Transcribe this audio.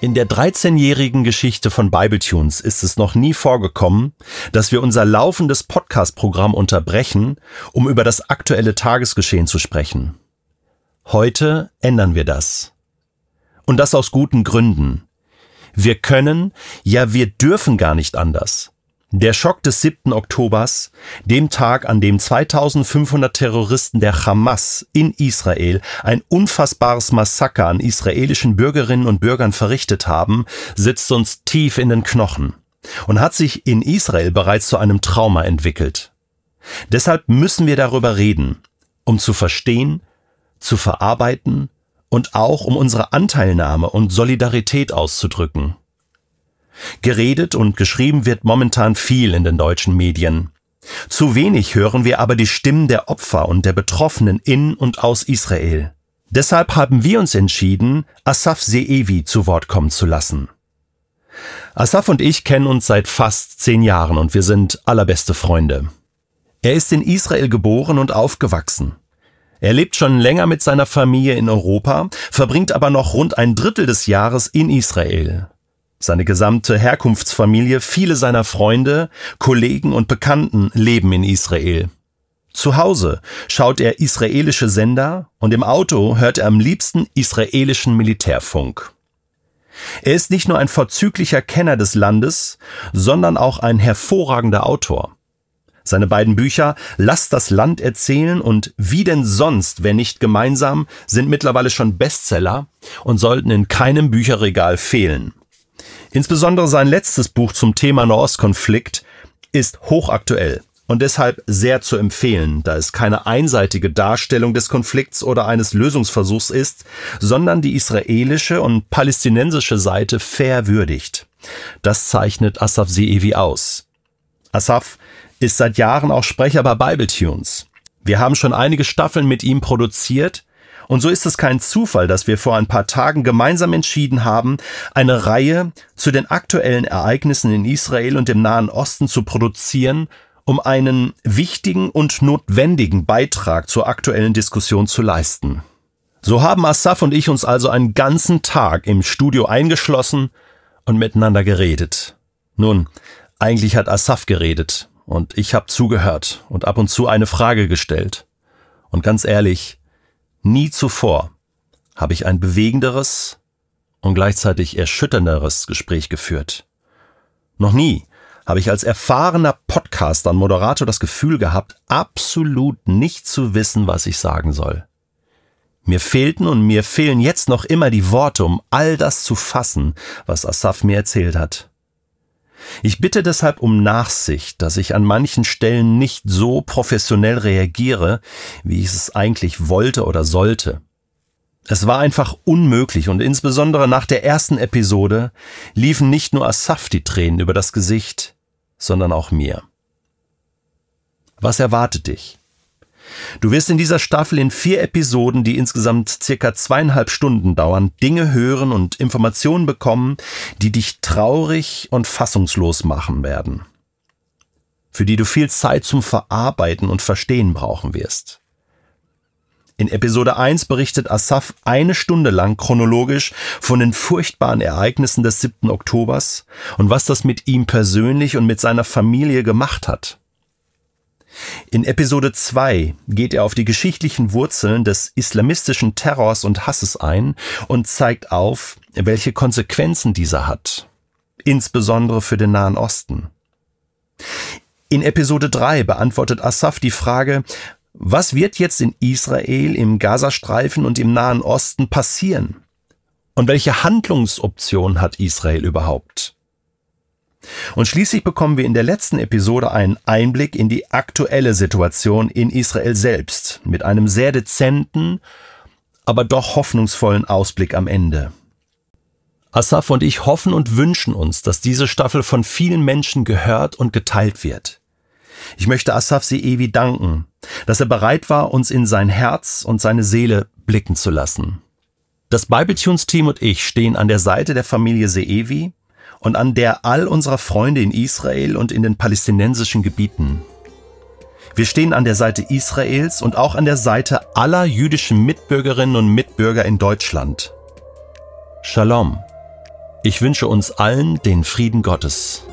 In der 13-jährigen Geschichte von Bibletunes ist es noch nie vorgekommen, dass wir unser laufendes Podcast-Programm unterbrechen, um über das aktuelle Tagesgeschehen zu sprechen. Heute ändern wir das. Und das aus guten Gründen. Wir können, ja wir dürfen gar nicht anders. Der Schock des 7. Oktobers, dem Tag, an dem 2500 Terroristen der Hamas in Israel ein unfassbares Massaker an israelischen Bürgerinnen und Bürgern verrichtet haben, sitzt uns tief in den Knochen und hat sich in Israel bereits zu einem Trauma entwickelt. Deshalb müssen wir darüber reden, um zu verstehen, zu verarbeiten und auch um unsere Anteilnahme und Solidarität auszudrücken. Geredet und geschrieben wird momentan viel in den deutschen Medien. Zu wenig hören wir aber die Stimmen der Opfer und der Betroffenen in und aus Israel. Deshalb haben wir uns entschieden, Asaf Seevi zu Wort kommen zu lassen. Asaf und ich kennen uns seit fast zehn Jahren und wir sind allerbeste Freunde. Er ist in Israel geboren und aufgewachsen. Er lebt schon länger mit seiner Familie in Europa, verbringt aber noch rund ein Drittel des Jahres in Israel. Seine gesamte Herkunftsfamilie, viele seiner Freunde, Kollegen und Bekannten leben in Israel. Zu Hause schaut er israelische Sender und im Auto hört er am liebsten israelischen Militärfunk. Er ist nicht nur ein vorzüglicher Kenner des Landes, sondern auch ein hervorragender Autor. Seine beiden Bücher Lass das Land erzählen und Wie denn sonst, wenn nicht gemeinsam, sind mittlerweile schon Bestseller und sollten in keinem Bücherregal fehlen. Insbesondere sein letztes Buch zum Thema Nahostkonflikt ist hochaktuell und deshalb sehr zu empfehlen, da es keine einseitige Darstellung des Konflikts oder eines Lösungsversuchs ist, sondern die israelische und palästinensische Seite fair würdigt. Das zeichnet Asaf Seevi aus. Asaf ist seit Jahren auch Sprecher bei Bible Tunes. Wir haben schon einige Staffeln mit ihm produziert und so ist es kein Zufall, dass wir vor ein paar Tagen gemeinsam entschieden haben, eine Reihe zu den aktuellen Ereignissen in Israel und im Nahen Osten zu produzieren, um einen wichtigen und notwendigen Beitrag zur aktuellen Diskussion zu leisten. So haben Asaf und ich uns also einen ganzen Tag im Studio eingeschlossen und miteinander geredet. Nun, eigentlich hat Asaf geredet und ich habe zugehört und ab und zu eine Frage gestellt. Und ganz ehrlich, Nie zuvor habe ich ein bewegenderes und gleichzeitig erschütternderes Gespräch geführt. Noch nie habe ich als erfahrener Podcaster und Moderator das Gefühl gehabt, absolut nicht zu wissen, was ich sagen soll. Mir fehlten und mir fehlen jetzt noch immer die Worte, um all das zu fassen, was Asaf mir erzählt hat. Ich bitte deshalb um Nachsicht, dass ich an manchen Stellen nicht so professionell reagiere, wie ich es eigentlich wollte oder sollte. Es war einfach unmöglich und insbesondere nach der ersten Episode liefen nicht nur Asaf die Tränen über das Gesicht, sondern auch mir. Was erwartet dich? Du wirst in dieser Staffel in vier Episoden, die insgesamt circa zweieinhalb Stunden dauern, Dinge hören und Informationen bekommen, die dich traurig und fassungslos machen werden. Für die du viel Zeit zum Verarbeiten und Verstehen brauchen wirst. In Episode 1 berichtet Asaf eine Stunde lang chronologisch von den furchtbaren Ereignissen des 7. Oktobers und was das mit ihm persönlich und mit seiner Familie gemacht hat. In Episode 2 geht er auf die geschichtlichen Wurzeln des islamistischen Terrors und Hasses ein und zeigt auf, welche Konsequenzen dieser hat, insbesondere für den Nahen Osten. In Episode 3 beantwortet Asaf die Frage, was wird jetzt in Israel, im Gazastreifen und im Nahen Osten passieren? Und welche Handlungsoption hat Israel überhaupt? Und schließlich bekommen wir in der letzten Episode einen Einblick in die aktuelle Situation in Israel selbst mit einem sehr dezenten, aber doch hoffnungsvollen Ausblick am Ende. Asaf und ich hoffen und wünschen uns, dass diese Staffel von vielen Menschen gehört und geteilt wird. Ich möchte Asaf Seevi danken, dass er bereit war, uns in sein Herz und seine Seele blicken zu lassen. Das Bibletunes-Team und ich stehen an der Seite der Familie Seevi und an der all unserer Freunde in Israel und in den palästinensischen Gebieten. Wir stehen an der Seite Israels und auch an der Seite aller jüdischen Mitbürgerinnen und Mitbürger in Deutschland. Shalom Ich wünsche uns allen den Frieden Gottes.